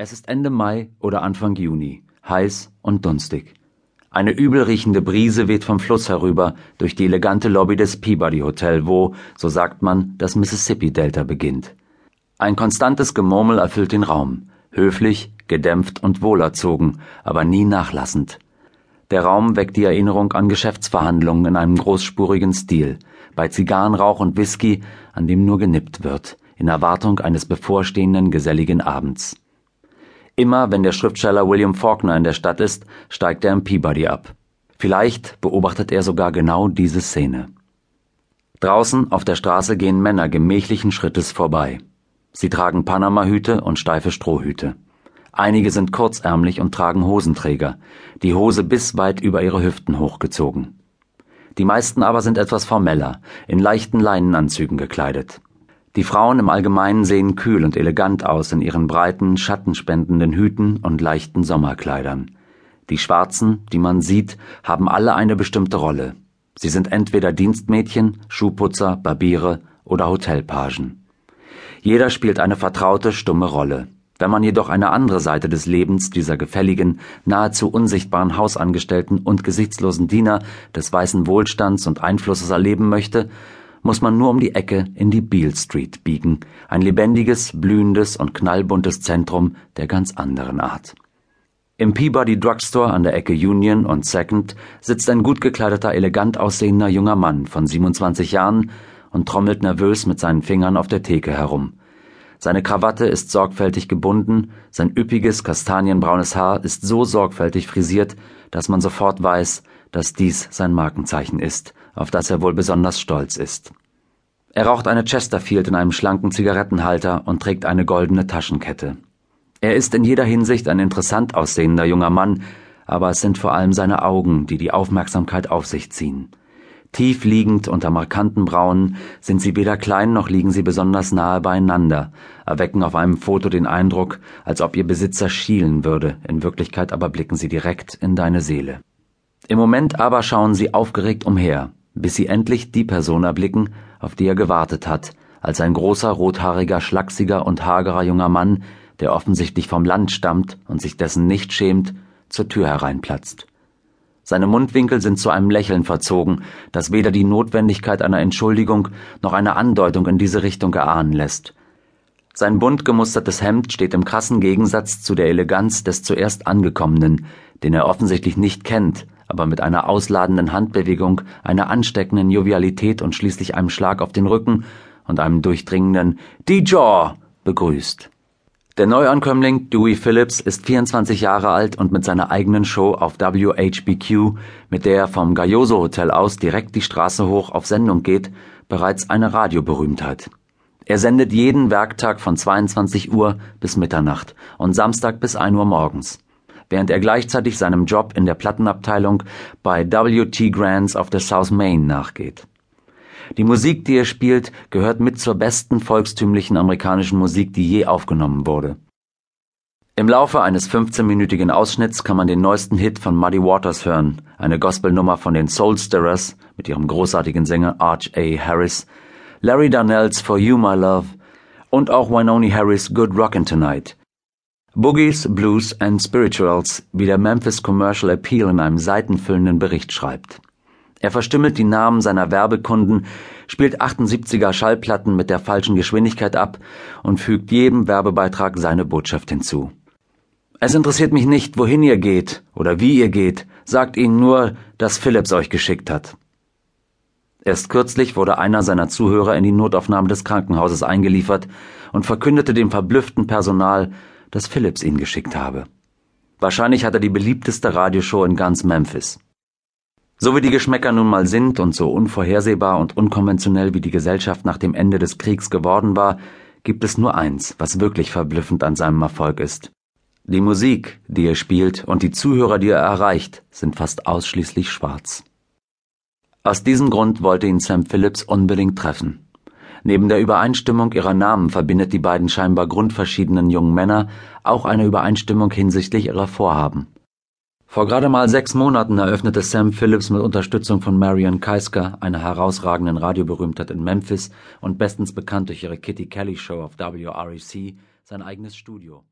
Es ist Ende Mai oder Anfang Juni, heiß und dunstig. Eine übelriechende Brise weht vom Fluss herüber durch die elegante Lobby des Peabody Hotel, wo, so sagt man, das Mississippi-Delta beginnt. Ein konstantes Gemurmel erfüllt den Raum, höflich, gedämpft und wohlerzogen, aber nie nachlassend. Der Raum weckt die Erinnerung an Geschäftsverhandlungen in einem großspurigen Stil, bei Zigarrenrauch und Whisky, an dem nur genippt wird, in Erwartung eines bevorstehenden geselligen Abends. Immer wenn der Schriftsteller William Faulkner in der Stadt ist, steigt er im Peabody ab. Vielleicht beobachtet er sogar genau diese Szene. Draußen auf der Straße gehen Männer gemächlichen Schrittes vorbei. Sie tragen Panamahüte und steife Strohhüte. Einige sind kurzärmlich und tragen Hosenträger, die Hose bis weit über ihre Hüften hochgezogen. Die meisten aber sind etwas formeller, in leichten Leinenanzügen gekleidet. Die Frauen im Allgemeinen sehen kühl und elegant aus in ihren breiten, schattenspendenden Hüten und leichten Sommerkleidern. Die Schwarzen, die man sieht, haben alle eine bestimmte Rolle. Sie sind entweder Dienstmädchen, Schuhputzer, Barbiere oder Hotelpagen. Jeder spielt eine vertraute, stumme Rolle. Wenn man jedoch eine andere Seite des Lebens dieser gefälligen, nahezu unsichtbaren Hausangestellten und gesichtslosen Diener des weißen Wohlstands und Einflusses erleben möchte, muss man nur um die Ecke in die Beale Street biegen, ein lebendiges, blühendes und knallbuntes Zentrum der ganz anderen Art. Im Peabody Drugstore an der Ecke Union und Second sitzt ein gut gekleideter, elegant aussehender junger Mann von 27 Jahren und trommelt nervös mit seinen Fingern auf der Theke herum. Seine Krawatte ist sorgfältig gebunden, sein üppiges kastanienbraunes Haar ist so sorgfältig frisiert, dass man sofort weiß, dass dies sein Markenzeichen ist, auf das er wohl besonders stolz ist. Er raucht eine Chesterfield in einem schlanken Zigarettenhalter und trägt eine goldene Taschenkette. Er ist in jeder Hinsicht ein interessant aussehender junger Mann, aber es sind vor allem seine Augen, die die Aufmerksamkeit auf sich ziehen. Tief liegend unter markanten Brauen sind sie weder klein noch liegen sie besonders nahe beieinander, erwecken auf einem Foto den Eindruck, als ob ihr Besitzer schielen würde, in Wirklichkeit aber blicken sie direkt in deine Seele. Im Moment aber schauen sie aufgeregt umher, bis sie endlich die Person erblicken, auf die er gewartet hat, als ein großer, rothaariger, schlachsiger und hagerer junger Mann, der offensichtlich vom Land stammt und sich dessen nicht schämt, zur Tür hereinplatzt. Seine Mundwinkel sind zu einem Lächeln verzogen, das weder die Notwendigkeit einer Entschuldigung noch eine Andeutung in diese Richtung erahnen lässt. Sein bunt gemustertes Hemd steht im krassen Gegensatz zu der Eleganz des zuerst Angekommenen, den er offensichtlich nicht kennt, aber mit einer ausladenden Handbewegung, einer ansteckenden Jovialität und schließlich einem Schlag auf den Rücken und einem durchdringenden Die Jaw begrüßt. Der Neuankömmling Dewey Phillips ist 24 Jahre alt und mit seiner eigenen Show auf WHBQ, mit der er vom Galloso Hotel aus direkt die Straße hoch auf Sendung geht, bereits eine Radioberühmtheit. Er sendet jeden Werktag von 22 Uhr bis Mitternacht und Samstag bis 1 Uhr morgens während er gleichzeitig seinem Job in der Plattenabteilung bei W.T. Grants auf der South Main nachgeht. Die Musik, die er spielt, gehört mit zur besten volkstümlichen amerikanischen Musik, die je aufgenommen wurde. Im Laufe eines 15-minütigen Ausschnitts kann man den neuesten Hit von Muddy Waters hören, eine Gospelnummer von den Soulstirrers mit ihrem großartigen Sänger Arch A. Harris, Larry Darnells For You My Love und auch Wynoni Harris Good Rockin' Tonight, Boogies, Blues and Spirituals, wie der Memphis Commercial Appeal in einem seitenfüllenden Bericht schreibt. Er verstümmelt die Namen seiner Werbekunden, spielt 78er Schallplatten mit der falschen Geschwindigkeit ab und fügt jedem Werbebeitrag seine Botschaft hinzu. Es interessiert mich nicht, wohin ihr geht oder wie ihr geht, sagt ihnen nur, dass Philips euch geschickt hat. Erst kürzlich wurde einer seiner Zuhörer in die Notaufnahme des Krankenhauses eingeliefert und verkündete dem verblüfften Personal, dass Phillips ihn geschickt habe. Wahrscheinlich hat er die beliebteste Radioshow in ganz Memphis. So wie die Geschmäcker nun mal sind und so unvorhersehbar und unkonventionell wie die Gesellschaft nach dem Ende des Kriegs geworden war, gibt es nur eins, was wirklich verblüffend an seinem Erfolg ist. Die Musik, die er spielt und die Zuhörer, die er erreicht, sind fast ausschließlich schwarz. Aus diesem Grund wollte ihn Sam Phillips unbedingt treffen. Neben der Übereinstimmung ihrer Namen verbindet die beiden scheinbar grundverschiedenen jungen Männer auch eine Übereinstimmung hinsichtlich ihrer Vorhaben. Vor gerade mal sechs Monaten eröffnete Sam Phillips mit Unterstützung von Marion Keisker, einer herausragenden Radioberühmtheit in Memphis und bestens bekannt durch ihre Kitty Kelly Show auf WREC, sein eigenes Studio